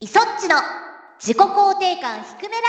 イソッチの自己肯定感低めラ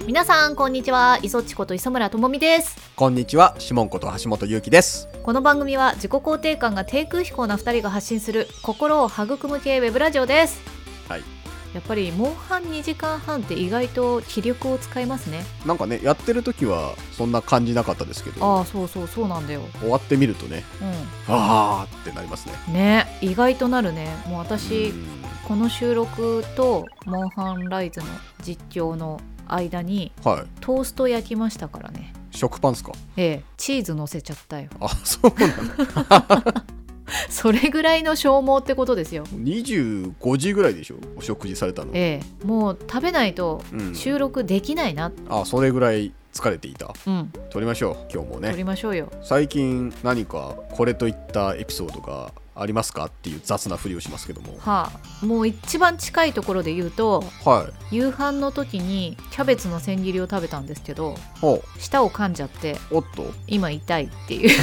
ジ皆さんこんにちは。磯っちこと磯村智美です。こんにちは、シモンこと橋本優希です。この番組は自己肯定感が低空飛行な2人が発信する心を育む系ウェブラジオです。はい。やっぱりモンハン2時間半って意外と気力を使いますね。なんかね、やってる時はそんな感じなかったですけど、ああそうそうそうなんだよ。終わってみるとね、うあーってなりますね。んね意外となるね。もう私うん。この収録とモンハンライズの実況の間にはい。トースト焼きましたからね。食パンっすか？ええチーズ乗せちゃったよ。あ、そうなの。それぐらいの消耗ってことですよ25時ぐらいでしょ？お食事されたの。ええもう食べないとうん。収録できないなあ、それぐらい疲れていた。うん撮りましょう、今日も撮ね。りましょうよ最近何かこれといったエピソードがありますか？っていう雑なふりをしますけども。はあもう一番近いところで言うとはい。夕飯の時にキャベツの千切りを食べたんですけどほ舌を噛んじゃってう。おっと。今痛いっていう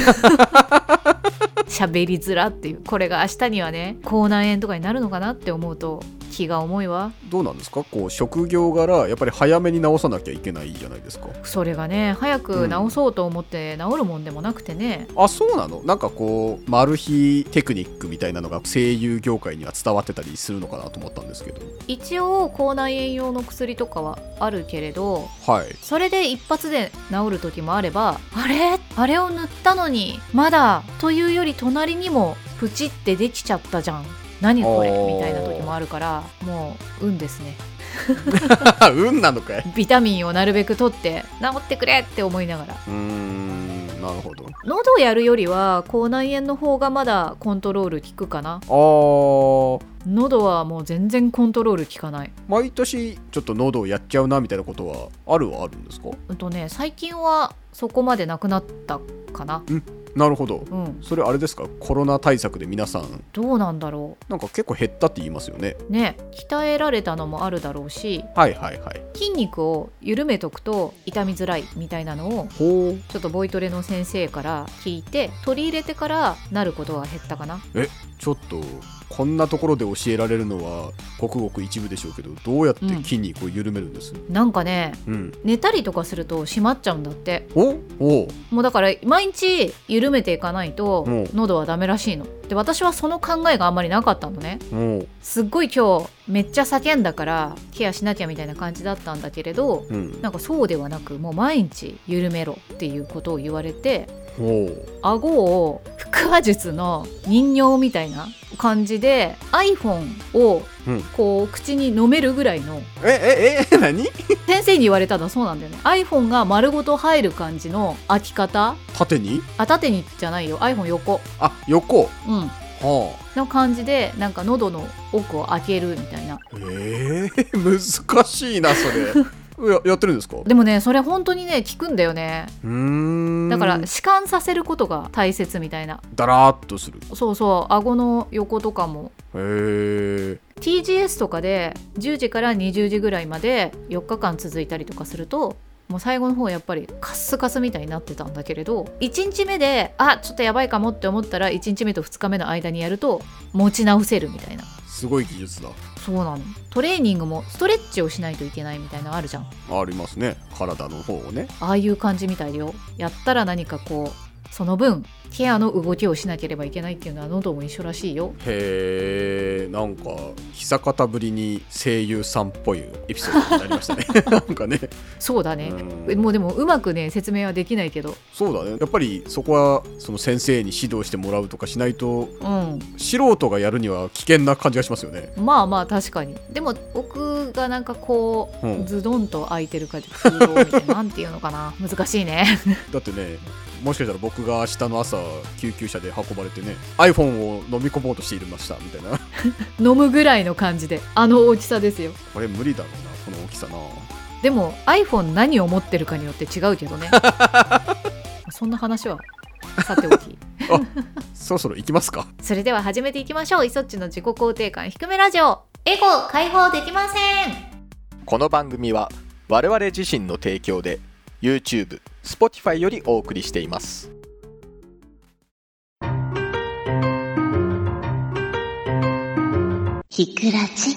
喋りづらっていう。これが明日にはね口内炎とかになるのかなって思うと気が重いわ。どうなんですか？こう職業柄やっぱり早めに直さなきゃいけないじゃないですか。それがね早く治そうと思って治るもんでもなくてね、あそうなの？なんかこうマル秘テクニックみたいなのが声優業界には伝わってたりするのかなと思ったんですけど。一応口内炎用の薬とかはあるけれどはい。それで一発で治る時もあればあれ？あれを塗ったのにまだというより隣にもプチってできちゃったじゃん何これ？みたいな時もあるからもう運ですね。運なのかい？ビタミンをなるべく取って治ってくれって思いながら。うーんなるほど。喉をやるよりは口内炎の方がまだコントロール効くかな。あー。喉はもう全然コントロール効かない。毎年ちょっと喉をやっちゃうなみたいなことはあるはあるんですか？うんとね最近はそこまでなくなったかななるほど。うん。それあれですか？コロナ対策で皆さん。どうなんだろなんか結構減ったって言いますよね。うね鍛えられたのもあるだろうし。はいはいはい。筋肉を緩めとくと痛みづらいみたいなのをちょっとボイトレの先生から聞いて取り入れてからなることは減ったかな。ちょっとこんなところで教えられるのはごくごく一部でしょうけどどうやって筋肉を緩めるんです？なんかねうん、寝たりとかすると締まっちゃうんだって。おお。もうだから毎日緩めていかないとうん喉はダメらしいの。で私はその考えがあんまりなかったのね。お。すっごい今日めっちゃ叫んだからケアしなきゃみたいな感じだったんだけれどうん。なんかそうではなくもう毎日緩めろっていうことを言われてお顎を腹話術の人形みたいな感じで iPhone をうんこう口に飲めるぐらいのえええ何？先生に言われたのはそうなんだよね。iPhone が丸ごと入る感じの開き方。縦に？あ縦にじゃないよ。iPhone 横。あ横。うん。はの感じでなんか喉の奥を開けるみたいな。あええ 難しいなそれややってるんですか？うでもねそれ本当にね効くんだよね。ーん。だから弛緩させることが大切みたいな。だらーっとする。そうそう顎の横とかも。へえ TGS とかで10時から20時ぐらいまで4日間続いたりとかするともう最後の方やっぱりカッスカスみたいになってたんだけれど1日目であちょっとやばいかもって思ったら1日目と2日目の間にやると持ち直せるみたいなすごい技術だ。そうなの。トレーニングもストレッチをしないといけないみたいなのあるじゃん。ありますね。体の方をね。ああいう感じみたいだよ。やったら何かこうその分ケアの動きをしなければいけないっていうのは喉も一緒らしいよ。へえんか久方ぶりに声優さんっぽいエピソードになりましたね。なんかね。そうだね。うん。もうでもうまくね説明はできないけど。そうだね。やっぱりそこはその先生に指導してもらうとかしないとうん。素人がやるには危険な感じがしますよね。まあまあ確かに。でも僕がなんかこう、うん。ズドンと開いてる感じなんていうのかな。難しいね。だってねもしかしたら僕が明日の朝救急車で運ばれてね iPhone を飲み込もうとしていましたみたいな。飲むぐらいの感じであの大きさですよ。これ無理だろうなこの大きさな。でも iPhone 何を持ってるかによって違うけどね。そんな話はさておき。そろそろ行きますか？それでは始めていきましょう。イソッチの自己肯定感低めラジオ。エゴ解放できません。この番組は我々自身の提供で YouTube、Spotify よりお送りしていますひくらじ？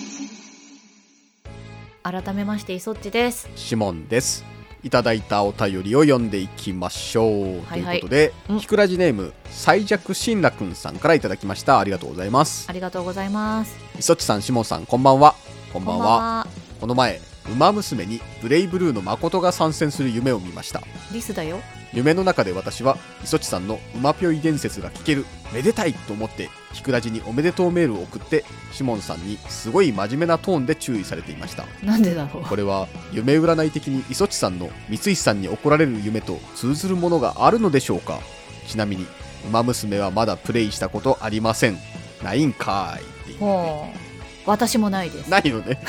改めましていそっちです。シモンです。いただいたお便りを読んでいきましょう、はいはい。ということで、うん。ひくらじネーム最弱新楽くんさんからいただきました。ありがとうございます。ありがとうございます。いそっちさんシモンさんこんばんは。こんばんは。は。この前ウマ娘にブレイブルーの誠が参戦する夢を見ました。リスだよ。夢の中で私は磯地さんのうまぴょい伝説が聞けるめでたいと思ってひくらじにおめでとうメールを送ってシモンさんにすごい真面目なトーンで注意されていました。なんでだろう。これは夢占い的に磯地さんの三石さんに怒られる夢と通ずるものがあるのでしょうか。ちなみに「ウマ娘」はまだプレイしたことありません。ないんかーいっていうほう私もないです。ないのね。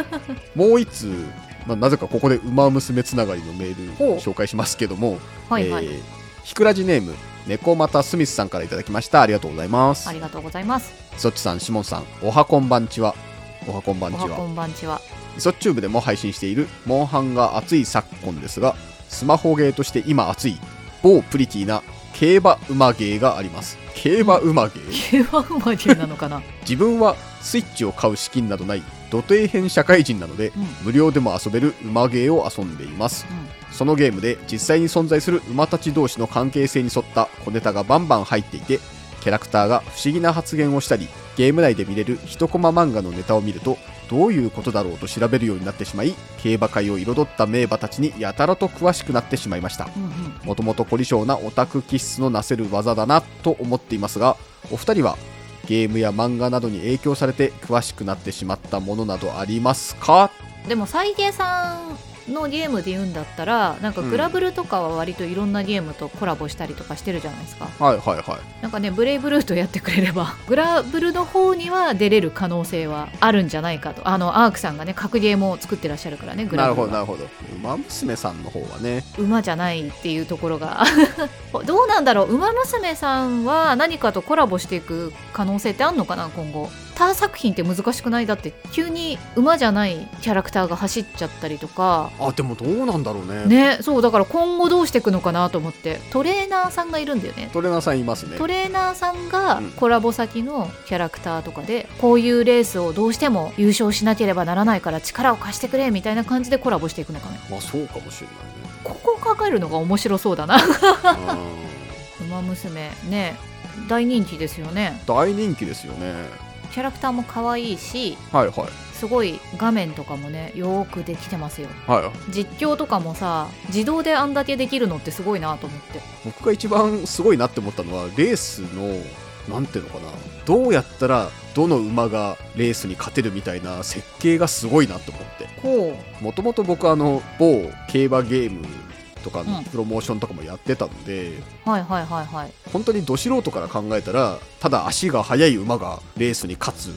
もう一通、まあ、なぜかここで「ウマ娘」つながりのメール紹介しますけどもはいはい、えーひくらじネーム猫又スミスさんからいただきました。ありがとうございます。ありがとうございます。そっちさんしもんさんおはこんばんちは。おはこんばんちは。こんばんちは。イソッチューブでも配信しているモンハンが熱い昨今ですがスマホゲーとして今熱い某プリティな競馬馬ゲーがあります。競馬馬ゲー 競馬馬ゲーなのかな？自分はスイッチを買う資金などない土底辺社会人なのでうん。無料でも遊べる馬ゲーを遊んでいます。そのゲームで実際に存在する馬たち同士の関係性に沿った小ネタがバンバン入っていてキャラクターが不思議な発言をしたりゲーム内で見れる一コマ漫画のネタを見るとどういうことだろうと調べるようになってしまい競馬界を彩った名馬たちにやたらと詳しくなってしまいました。もともと凝り性なオタク気質のなせる技だなと思っていますがお二人はゲームや漫画などに影響されて詳しくなってしまったものなどありますか？でもサイゲーさんのゲームで言うんだったらなんかグラブルとかは割といろんなゲームとコラボしたりとかしてるじゃないですか。はいはいはい。なんかねブレイブルートやってくれれば グラブルの方には出れる可能性はあるんじゃないかと。あのアークさんがね格ゲーも作ってらっしゃるからねグなるラブルは。ほどなるほど。馬娘さんの方はね。馬じゃないっていうところが。どうなんだろう。馬娘さんは何かとコラボしていく可能性ってあんのかな今後他作品って難しくない？だって急に馬じゃないキャラクターが走っちゃったりとか。あでもどうなんだろうね。ねそうだから今後どうしていくのかなと思って。トレーナーさんがいるんだよね。トレーナーさんいますね。トレーナーさんがうん。コラボ先のキャラクターとかでこういうレースをどうしても優勝しなければならないから力を貸してくれみたいな感じでコラボしていくのかねまあそうかもしれここを考えるのが面白そうだな。ないねウマ娘。ね。大人気ですよね。うん大人気ですよねキャラクターも可愛いしはいはい。すごい画面とかもねよーくできてますよ。はい実況とかもさ自動であんだけできるのってすごいなと思って。僕が一番すごいなって思ったのはレースのなんていうのかな。どうやったらどの馬がレースに勝てるみたいな設計がすごいなと思って。ほもともと僕あの某競馬ゲームとかのうん。プロモーションとかもやってたので、うはいはいはいはい。本当にど素人から考えたらただ足が速い馬がレースに勝つ。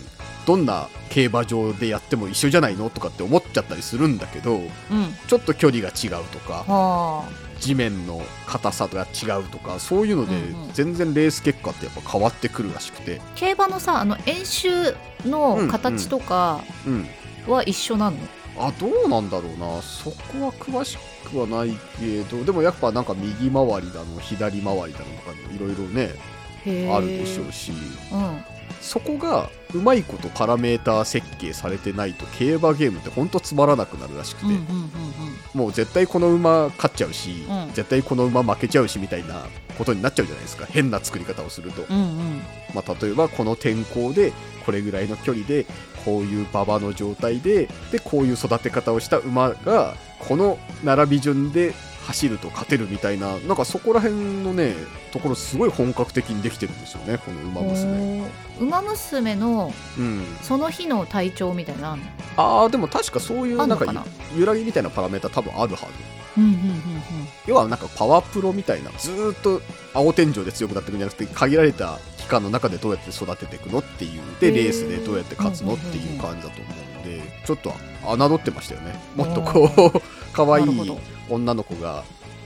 どんな競馬場でやっても一緒じゃないのとかって思っちゃったりするんだけどうん。ちょっと距離が違うとかは地面の硬さが違うとかそういうのでうんうん。全然レース結果ってやっぱ変わってくるらしくて。あ競馬のさあの演習の形とかうん。は一緒なの、あどうなんだろうな。そこは詳しくはないけどでもやっぱなんか右回りだの左回りだのとかいろいろねあるでしょうし。うん。そこがうまいことパラメーター設計されてないと競馬ゲームってほんとつまらなくなるらしくて、うんうんうん。もう絶対この馬勝っちゃうし、うん。絶対この馬負けちゃうしみたいなことになっちゃうじゃないですか。変な作り方をすると、うんうん。まあ、例えばこの天候でこれぐらいの距離でこういう馬場の状態ででこういう育て方をした馬がこの並び順で走ると勝てるみたいななんかそこら辺のねところすごい本格的にできてるんですよねこの馬娘。馬娘のうん、その日の体調みたいなのあああでも確かそういうな？んか揺らぎみたいなパラメータ多分あるはず。うんうんうん要はなんかパワープロみたいなずーっと青天井で強くなっていくんじゃなくて限られた期間の中でどうやって育てていくのっていう。でレースでどうやって勝つのっていう感じだと思うんでちょっと侮ってましたよね。もっとこう 可愛い女の子が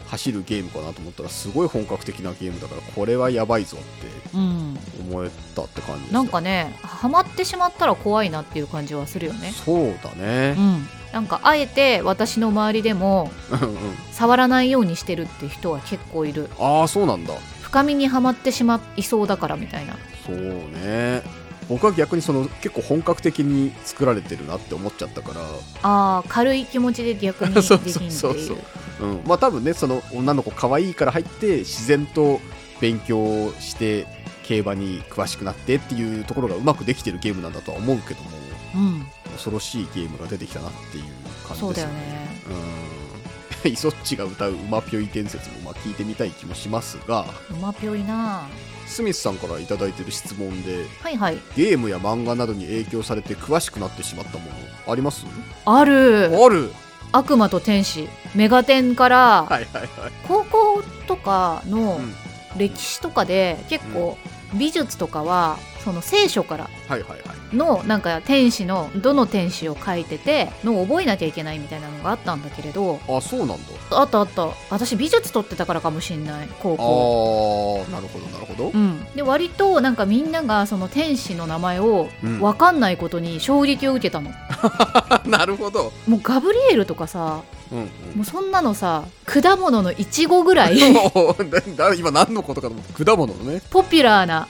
走るゲームかなと思ったらすごい本格的なゲームだからこれはやばいぞってうん。思えたって感じですなんかねハマってしまったら怖いなっていう感じはするよね。そうだね。うん。なんかあえて私の周りでもうんうん。触らないようにしてるって人は結構いる。ああそうなんだ深みにはまってしまいそうだからみたいな。そうね。僕は逆にその結構本格的に作られてるなって思っちゃったから。ああ軽い気持ちで逆にできんって そうそういそうう。うん、まあ多分ねその女の子可愛いから入って自然と勉強して競馬に詳しくなってっていうところがうまくできてるゲームなんだとは思うけども。うん。恐ろしいゲームが出てきたなっていう感じですそうだよね。うんイソッチが歌う「馬ぴょい伝説」もまあ聞いてみたい気もしますが馬ぴょいな。スミスさんから頂いてる質問ではいはい。ゲームや漫画などに影響されて詳しくなってしまったものあります？ある。ある。悪魔と天使。メガテンからはいはいはい。高校とかのうん。歴史とかで結構美術とかはその聖書からのなんか天使のどの天使を書いててのを覚えなきゃいけないみたいなのがあったんだけれどあそうなんだ。あったあった。私美術取ってたからかもしんない高あ校ーなるほどなるほど。うん、で割となんかみんながその天使の名前をうん。分かんないことに衝撃を受けたの、なるほど。もうガブリエルとかさうんうん。もうそんなのさ果物のイチゴぐらい。今何のことかと思って果物のね。ポピュラーな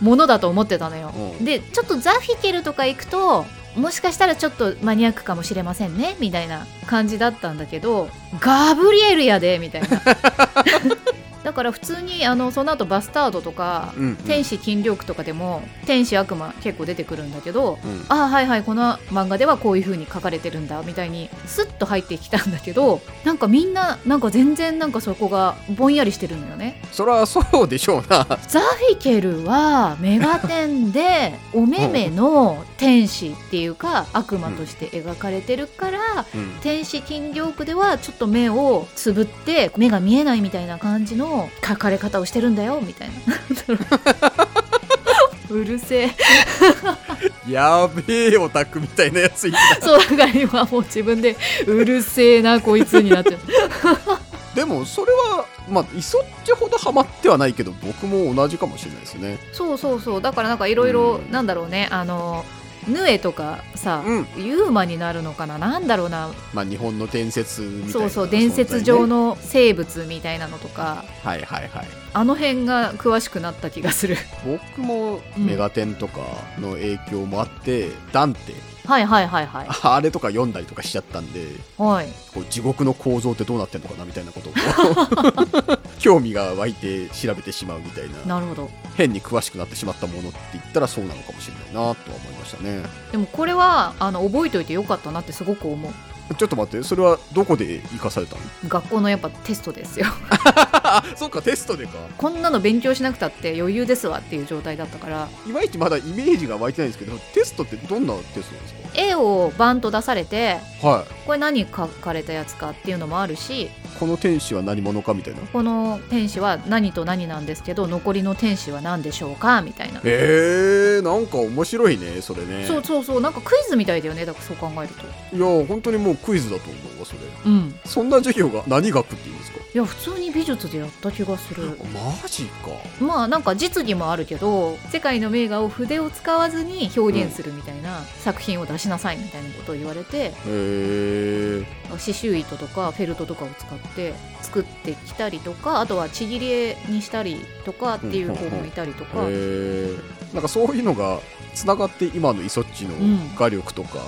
ものだと思ってたのよ、うん。でちょっとザフィケルとか行くともしかしたらちょっとマニアックかもしれませんねみたいな感じだったんだけどガブリエルやでみたいな だから普通にあのその後バスタードとか、うんうん。天使金力とかでも天使悪魔結構出てくるんだけどうん。ああはいはいこの漫画ではこういう風に書かれてるんだみたいにスッと入ってきたんだけどなんかみんななんか全然なんかそこがぼんやりしてるのよね。そりゃそうでしょうな。ザフィケルはメガテンで お目目の天使っていうか悪魔として描かれてるからうん。天使金魚区ではちょっと目をつぶって目が見えないみたいな感じの描かれ方をしてるんだよみたいな。うるせえ。やべえオタクみたいなやついた。そうだから今もう自分でうるせえなこいつになってる。でもそれはまあイソッチほどハマってはないけど僕も同じかもしれないですね。そうそうそう。だからなんかいろいろうん。なんだろうね。あのヌエとかさ、うん。ユーマになるのかな？なんだろうな。まあ日本の伝説みたいなそうそう伝説上のの生物みたいなのとかはいはいはい。あの辺が詳しくなった気がする。僕もうんメガテンとかの影響もあって、ダンテはいはいはいはい。あれとか読んだりとかしちゃったんではい。こう地獄の構造ってどうなってんのかなみたいなことを 興味が湧いて調べてしまうみたいな。なるほど。変に詳しくなってしまったものって言ったらそうなのかもしれないなとは思いましたね。でもこれはあの覚えておいてよかったなってすごく思う。ちょっと待ってそれはどこで生かされたの？学校のやっぱテストですよ。あ そっかテストでか。こんなの勉強しなくたって余裕ですわっていう状態だったから。いまいちまだイメージが湧いてないんですけどテストってどんなテストなんです絵をバンと出されてかはい。これ何書かれたやつかっていうのもあるしこの天使は何者かみたいな？この天使は何と何なんですけど残りの天使は何でしょうか？みたいな、えー、なんか面白いねそれね。そうそうそうなんかクイズみたいだよねだからそう考えると。いや本当にもうクイズだと思うわそれ。うん。そんな授業が何学っていうんですか？いや普通に美術でやった気がする。マジか。まあなんか実技もあるけど世界の名画を筆を使わずに表現するみたいな作品を出しなさいみたいなことを言われてへえ刺繍糸とかフェルトとかを使って作ってきたりとかあとはちぎり絵にしたりとかっていう子もいたりとか、へえなんかそういうのがつながって今のイソッチのうん。画力とか、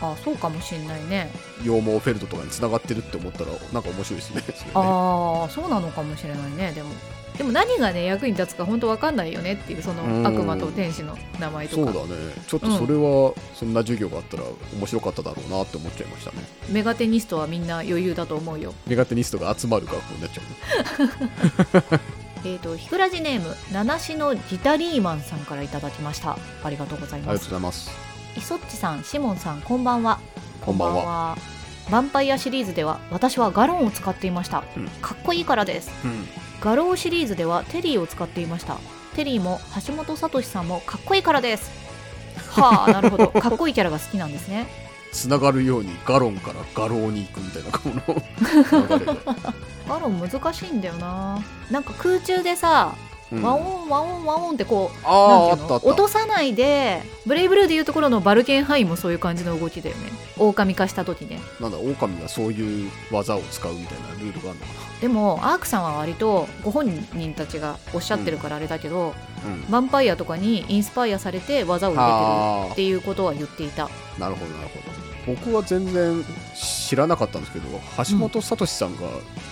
あそうかもしんないね。羊毛フェルトとかにつながってるって思ったらなんか面白いですね。ああそうなのかもしれないね。でもでも何がね役に立つか本当わかんないよねっていうそのうん。悪魔と天使の名前とか。そうだね。ちょっとそれはそんな授業があったら面白かっただろうなって思っちゃいましたね。メガテニストはみんな余裕だと思うよ。メガテニストが集まる学校になっちゃう。ね えー、とひくらじネーム七しのギタリーマンさんからいただきました。ありがとうございありがとうますございますイソッチさんシモンさんこんばんは。こんばんは。ヴァンパイアシリーズでは私はガロンを使っていました、うん。かっこいいからです。うん。餓狼シリーズではテリーを使っていました。テリーも橋本聡さんもかっこいいからです。はあ なるほど。かっこいいキャラが好きなんですね。つながるようにガロンから餓狼に行くみたいなこのガロン難しいんだよな。なんか空中でさうん。ワオンワオンワオンってこう落とさないでブレイブルーでいうところのバルケンハインもそういう感じの動きだよね。狼化した時ね。なんだ狼がそういう技を使うみたいなルールがあるのかでもアークさんは割とご本人たちがおっしゃってるからあれだけど、なうん。ヴァンパイアとかにインスパイアされて技を入れてるあっていうことは言っていた。あなるほどなるほど。僕は全然知らなかったんですけど橋本聡さんが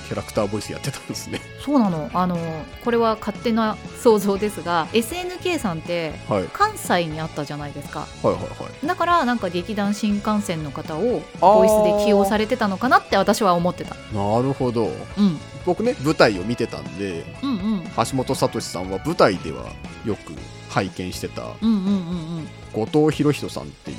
キャラクターボイスやってたんですね、そうなの。あのこれは勝手な想像ですが SNK さんってはい、関西にあったじゃないですか。はいはいはい。だからなんか劇団新幹線の方をボイスで起用されてたのかなって私は思ってた、なるほど。うん、僕ね舞台を見てたんでうんうん。橋本聡さんは舞台ではよく拝見してたうんうんうんうん。後藤博人さんっていう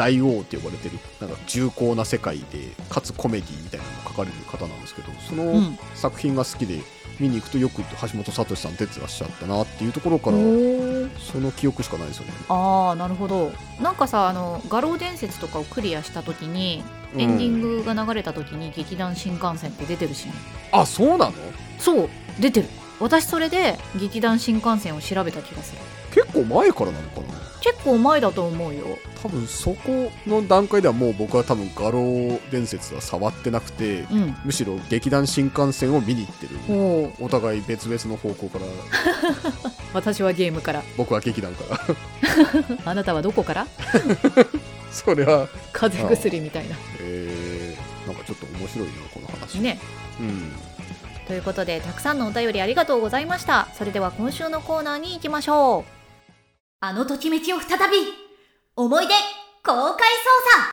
大王って呼ばれてる。なんか重厚な世界でかつコメディみたいなのを書かれる方なんですけどそのうん。作品が好きで見に行くとよく橋本聡さん出てらっしゃったなっていうところからその記憶しかないですよね。ああなるほど。なんかさあの画廊伝説とかをクリアした時にエンディングが流れた時に劇団新幹線って出てるしね、あそうなの？そう出てる。私それで劇団新幹線を調べた気がする。結構前からなのかな？結構前だと思うよ。多分そこの段階ではもう僕は多分画廊伝説は触ってなくてうん。むしろ劇団新幹線を見に行ってる。お互い別々の方向から。私はゲームから。僕は劇団から。あなたはどこから？それは風邪薬みたいな。えー、なんかちょっと面白いなこの話。ね。うん。ということでたくさんのお便りありがとうございました。それでは今週のコーナーに行きましょうあのときめきを再び思い出公開捜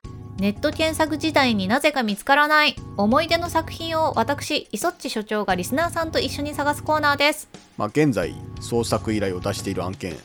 査。ネット検索時代になぜか見つからない。思い出の作品を私イソッチ所長がリスナーさんと一緒に探すコーナーです。まあ現在捜索依頼を出している案件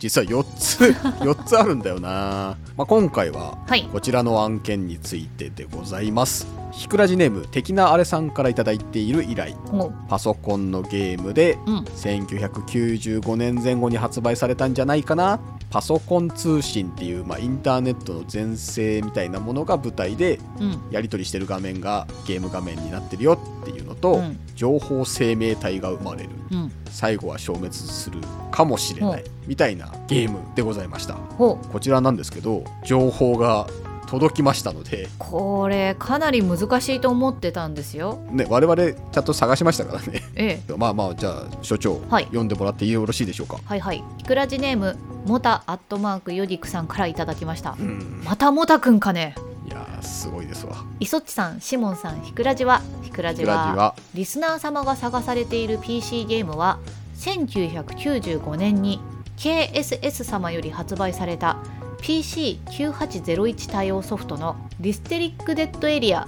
実は4つ 4つあるんだよな、まあ、今回ははい。こちらの案件についてでございます。ひくらじネーム的なあれさんから頂いている依頼。もうパソコンのゲームでうん。1995年前後に発売されたんじゃないかなパソコン通信っていう、まあ、インターネットの全盛みたいなものが舞台でうん。やり取りしてる画面がゲーム画面になってるよっていうのと、うん。情報生命体が生まれる。うん。最後は消滅するかもしれないみたいなゲームでございました。こちらなんですけど情報が届きましたので、これかなり難しいと思ってたんですよ。ね、我々ちゃんと探しましたからね。ええ。まあまあじゃあ所長、はい。読んでもらってよろしいでしょうか？はいはい。ひくらじネームモタアットマークヨディクさんからいただきました。うん。またモタくんかね。いやーすごいですわ。イソッチさんシモンさんひくらじはひくらじはリスナー様が探されている PC ゲームは1995年に KSS 様より発売された PC9801 対応ソフトのリステリックデッドエリア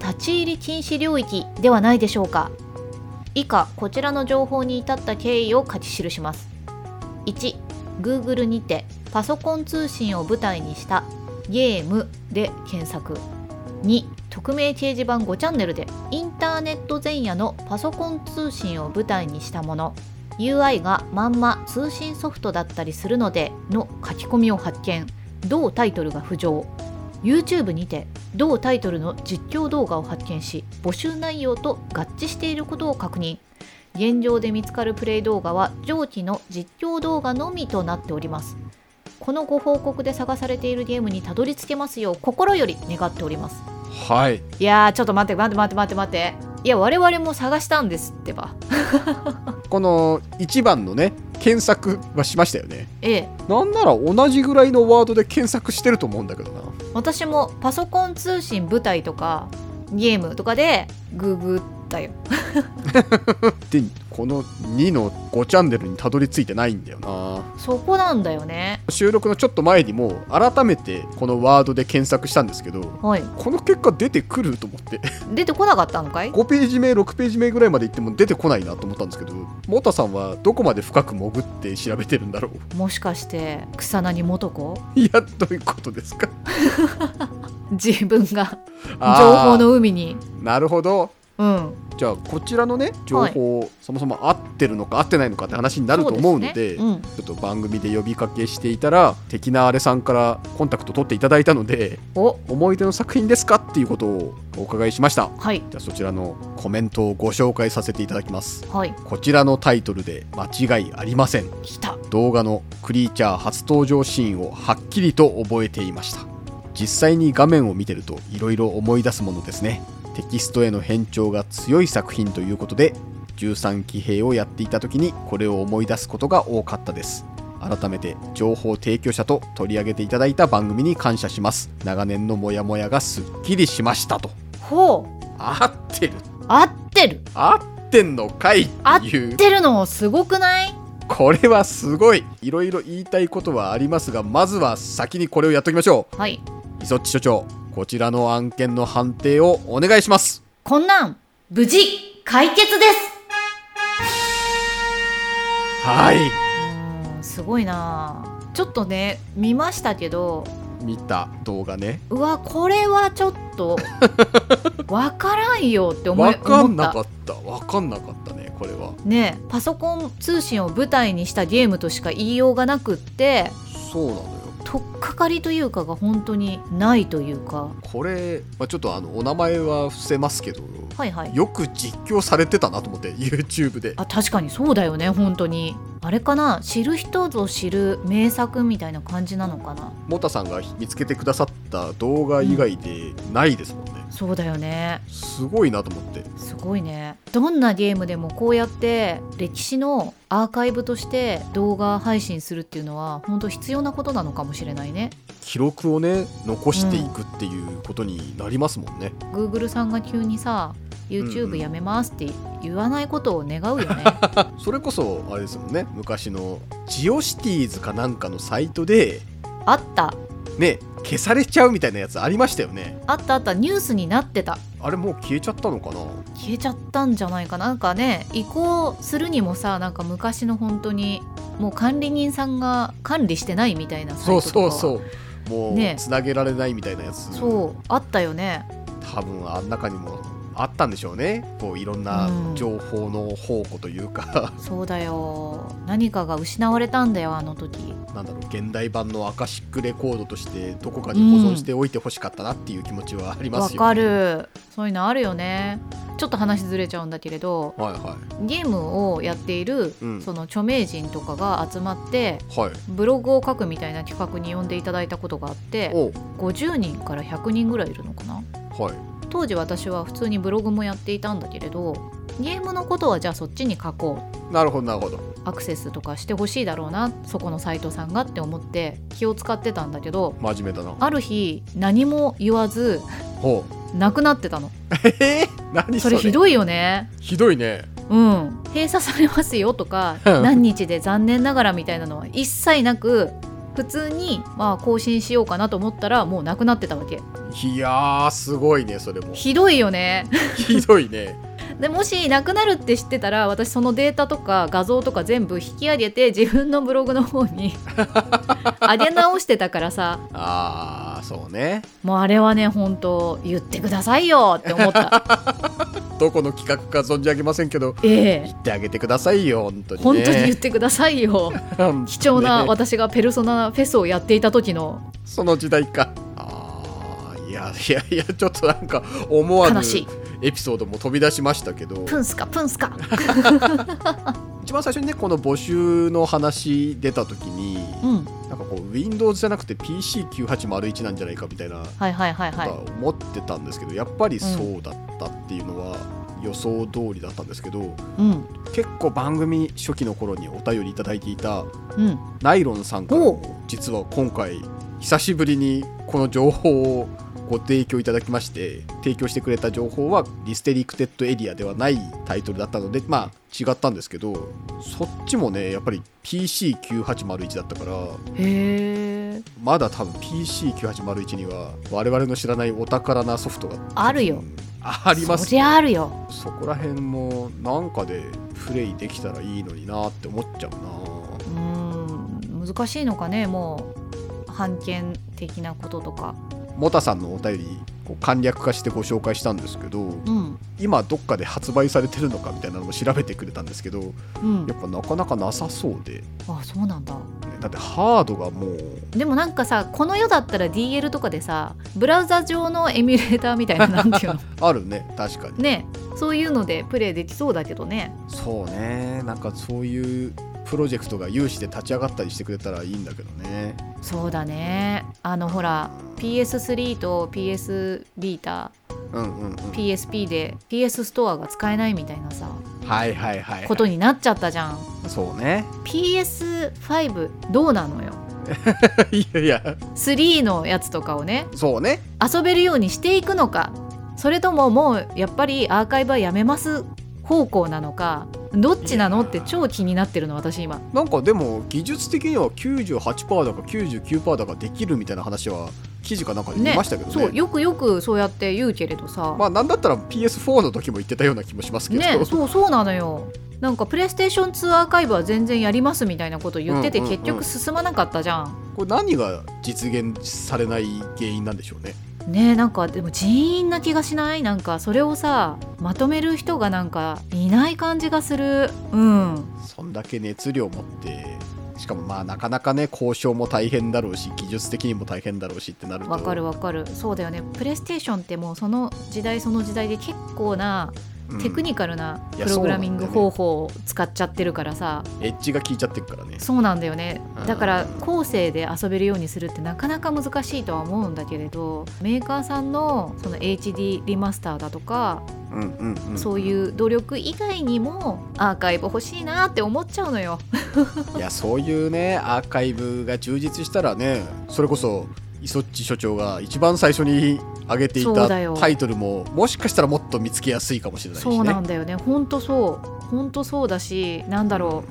立ち入り禁止領域ではないでしょうか。以下こちらの情報に至った経緯を書き記します。1Google にてパソコン通信を舞台にしたゲームで検索。2匿名掲示板5チャンネルでインターネット前夜のパソコン通信を舞台にしたもの。UI がまんま通信ソフトだったりするのでの書き込みを発見。同タイトルが浮上。YouTube にて同タイトルの実況動画を発見し募集内容と合致していることを確認。現状で見つかるプレイ動画は上記の実況動画のみとなっております。このご報告で探されているゲームにたどり着けますよう心より願っております。はい。いやーちょっと待って待って待って待って待って。いや我々も探したんですってばこの1番のね検索はしましたよね。ええ。なんなら同じぐらいのワードで検索してると思うんだけどな。私もパソコン通信舞台とかゲームとかでググったよ。でこの2の5チャンネルにたどり着いてないんだよな。そこなんだよね。収録のちょっと前にも改めてこのワードで検索したんですけどはい。この結果出てくると思って。出てこなかったのかい？5ページ目6ページ目ぐらいまで行っても出てこないなと思ったんですけどモタさんはどこまで深く潜って調べてるんだろう？もしかして草薙素子？いやどういうことですか？自分が情報の海に。なるほどうん。じゃあこちらのね情報、そもそも合ってるのか合ってないのかって話になると思うのでそうすね。ちょっと番組で呼びかけしていたら敵なあれさんからコンタクト取っていただいたので思い出の作品ですかっていうことをお伺いしました。はい。じゃあそちらのコメントをご紹介させていただきます。はい。こちらのタイトルで間違いありません。動画のクリーチャー初登場シーンをはっきりと覚えていました。実際に画面を見てると色々思い出すものですねテキストへの変調が強い作品ということで13騎兵をやっていた時にこれを思い出すことが多かったです。改めて情報提供者と取り上げていただいた番組に感謝します。長年のモヤモヤがすっきりしましたと。ほう。合ってる。合ってる。合ってんのかい合っってるのすごくない？これはすごい。いろいろ言いたいことはありますがまずは先にこれをやっておきましょはい。う磯っち所長こちらの案件の判定をお願いします。こんなん、無事、解決です。はい。すごいな。ちょっとね、見ましたけど、見た動画ね。うわ、これはちょっと、わからんよって思いわかんな。かった。わかんなかったねこれは。ねパソコン通信を舞台にしたゲームとしか言いようがなくって、そうなのよ取っかかりというかが本当にないというか、これ、まあ、ちょっとあのお名前は伏せますけど。はいはい。よく実況されてたなと思って YouTube で。あ確かにそうだよね本当に。あれかな知る人ぞ知る名作みたいな感じなのかな。モタさんが見つけてくださった動画以外でないですもんね、そうだよね。すごいなと思って。すごいね。どんなゲームでもこうやって歴史のアーカイブとして動画配信するっていうのは本当必要なことなのかもしれないね記録をね残していくっていうことになりますもんね、Google さんが急にさうんう YouTube ん。やめますって言わないことを願うよね。それこそあれですもんね。昔のジオシティーズかなんかのサイトであった。ね消されちゃうみたいなやつありましたよね。あったあった。ニュースになってた。あれもう消えちゃったのかな？消えちゃったんじゃないかな。なんかね移行するにもさなんか昔の本当にもう管理人さんが管理してないみたいなサそうイトとかそうそうもうねつなげられないみたいなやつ、そうあったよね。多分あん中にもあったんでしょうね。こういろんなうん。情報の宝庫というか、そうだよ。何かが失われたんだよあの時。なんだろう。現代版のアカシックレコードとしてどこかに保存しておいてほしかったなっていう気持ちはありますよ、わかる。そういうのあるよね。ちょっと話ずれちゃうんだけれどはいはゲームをやっている、うん。その著名人とかが集まっていはい。ブログを書くみたいな企画に呼んでいただいたことがあってお50人から100人ぐらいいるのかな？はい当時私は普通にブログもやっていたんだけれどゲームのことはじゃあそっちに書こう。なるほどなるほど。アクセスとかしてほしいだろうなそこのサイトさんがって思って気を使ってたんだけど真面目だな。ある日何も言わずほう。なくなってたの。えー、何それ？それひどいよね。ひどいね。うん。閉鎖されますよとか何日で残念ながらみたいなのは一切なく普通にまあ更新しようかなと思ったらもうなくなってたわけ。いやーすごいねそれも。ひどいよね。ひどいねでもしなくなるって知ってたら私そのデータとか画像とか全部引き上げて自分のブログの方に 上げ直してたからさ。あーそうね。もうあれはね本当言ってくださいよって思った。どこの企画か存じ上げませんけどええ。言ってあげてくださいよ本当にね。本当に言ってくださいよ。貴重なね。私がペルソナフェスをやっていた時の。その時代か。いやいやいやちょっとなんか思わぬ悲しいエピソードも飛び出しましたけど。プンスカプンスカ 一番最初にねこの募集の話出た時にうん。なんかこう Windows じゃなくて PC9801 なんじゃないかみたいなはいはいはいことはいは思ってたんですけど、やっぱりそうだったっていうのは予想通りだったんですけどうん。結構番組初期の頃にお便りいただいていたうん。ナイロンさんから実は今回久しぶりにこの情報をご提供いただきまして提供してくれた情報はリステリクテッドエリアではないタイトルだったのでまあ違ったんですけどそっちもねやっぱり PC9801 だったからへえまだ多分 PC9801 には我々の知らないお宝なソフトがあるよ。うんあります。そりゃあるよ。そこら辺もなんかでプレイできたらいいのになって思っちゃうな。うーん。難しいのかねもう判権的なこととかモタさんのお便りこう簡略化してご紹介したんですけどうん。今どっかで発売されてるのかみたいなのも調べてくれたんですけどうん。やっぱなかなかなさそうで、ねあそうなんだ。だってハードがもうでもなんかさこの世だったら DL とかでさブラウザ上のエミュレーターみたいな なんていうの？あるね確かに。ね。そういうのでプレイできそうだけどね。そうね。なんかそういうプロジェクトが有志で立ち上がったりしてくれたらいいんだけどね。そうだね。あのほら PS3 と PS ビータうんうんうん。PSP で PS ストアが使えないみたいなさはいはいはい、ことになっちゃったじゃん。そうね。PS5 どうなのよ？いやいや。3のやつとかをねそうね。遊べるようにしていくのか。それとももうやっぱりアーカイブはやめます方向なのかどっちなのって超気になってるの私今。なんかでも技術的には98%だか99%だかできるみたいな話は記事かなんかで見ねましたけどね。そうよくよくそうやって言うけれどさ、まあなんだったら PS4 の時も言ってたような気もしますけど、ねそうそうなのよ。なんかプレイステーション2アーカイブは全然やりますみたいなこと言ってて、うんうんうん。結局進まなかったじゃん。これ何が実現されない原因なんでしょうねねなんかでも人員な気がしない？なんかそれをさまとめる人がなんかいない感じがする。うん。そんだけ熱量を持ってしかもまあなかなかね交渉も大変だろうし技術的にも大変だろうしってなると。わかるわかる。そうだよね。プレイステーションってもうその時代その時代で結構なうんテクニカルなプログラミング方法を使っちゃってるからさ。エッジが効いちゃってるからね。そうなんだよね。うん。だから後世で遊べるようにするってなかなか難しいとは思うんだけれどメーカーさんのその HD リマスターだとか、うんうんうん。そういう努力以外にもアーカイブ欲しいなって思っちゃうのよ。いやそういうねアーカイブが充実したらねそれこそイソッチ所長が一番最初に挙げていたタイトルももしかしたらもっと見つけやすいかもしれないしね。そうなんだよね。ほんとそう。ほんとそうだしなんだろ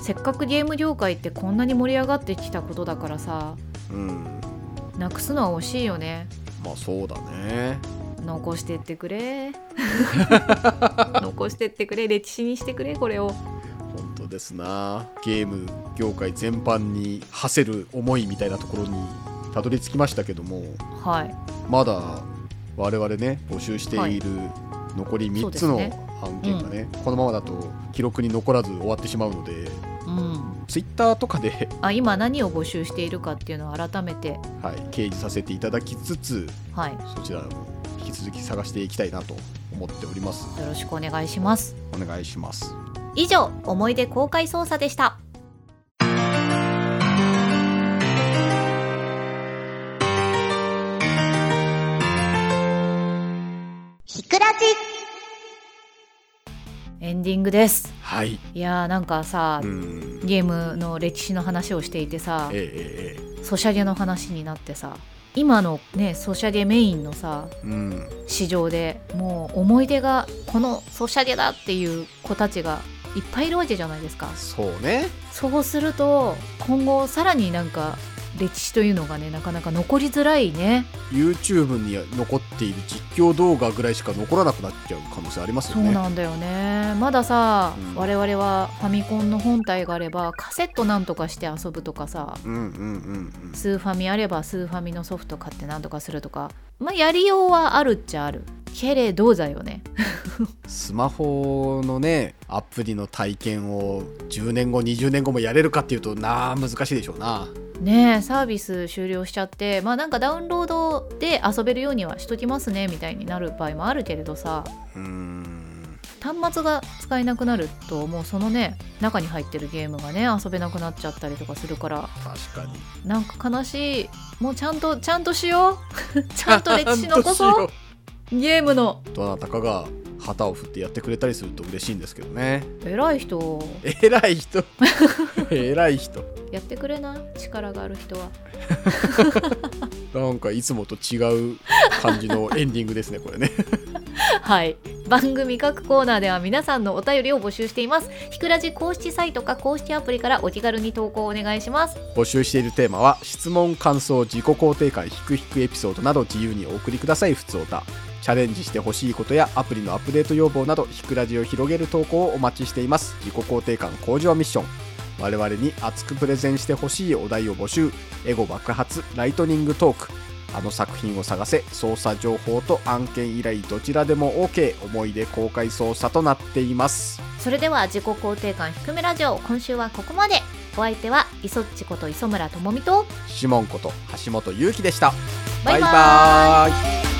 う。せっかくゲーム業界ってこんなに盛り上がってきたことだからさうん。なくすのは惜しいよね。まあそうだね。残してってくれ。残してってくれ。歴史にしてくれこれを。本当ですな。ゲーム業界全般に馳せる思いみたいなところにたどり着きましたけどもはい。まだ我々ね募集している残り3つの案件がねこのままだと記録に残らず終わってしまうのでうん。ツイッターとかで、あ今何を募集しているかっていうのを改めてはい、掲示させていただきつつはい。そちらも引き続き探していきたいなと思っております。よろしくお願いします。お願いします。以上思い出公開捜査でしたエンディングです。はい。いやーなんかさ、うん。ゲームの歴史の話をしていてさえええソシャゲの話になってさ今のねソシャゲメインのさえうん。市場でもう思い出がこのソシャゲだっていう子たちがいっぱいいるわけじゃないですか。そうね。そうすると今後さらになんか歴史というのがねなかなか残りづらいね。YouTube に残っている実況動画ぐらいしか残らなくなっちゃう可能性ありますよね。そうなんだよね。まださ、うん。我々はファミコンの本体があればカセットなんとかして遊ぶとかさうんうんうんうん。スーファミあればスーファミのソフト買ってなんとかするとか。まあやりようはあるっちゃあるけれどだよね。スマホのねアプリの体験を10年後20年後もやれるかっていうとなあ難しいでしょうな。ねえサービス終了しちゃってまあなんかダウンロードで遊べるようにはしときますねみたいになる場合もあるけれどさ。うーん。端末が使えなくなるともうそのね中に入ってるゲームがね遊べなくなっちゃったりとかするから。確かに。なんか悲しい。もうちゃんとちゃんとしよう。ちゃんと歴史残そうゲームの。うどなたかが旗を振ってやってくれたりすると嬉しいんですけどね。偉い人。偉い人？偉い人。やってくれな力がある人は。なんかいつもと違う感じのエンディングですねこれね。はい。番組各コーナーでは皆さんのお便りを募集しています。ひくらじ公式サイトか公式アプリからお気軽に投稿お願いします。募集しているテーマは質問感想自己肯定感ひくひくエピソードなど自由にお送りください。ふつおたチャレンジしてほしいことやアプリのアップデート要望などひくラジを広げる投稿をお待ちしています。自己肯定感向上ミッション。我々に熱くプレゼンしてほしいお題を募集。エゴ爆発ライトニングトーク。あの作品を探せ捜査情報と案件依頼どちらでも OK 思い出公開捜査となっています。それでは自己肯定感低めラジオ今週はここまで。お相手は磯っちこと磯村智美とシモンこと橋本優希でした。バイバイ。バイバーイ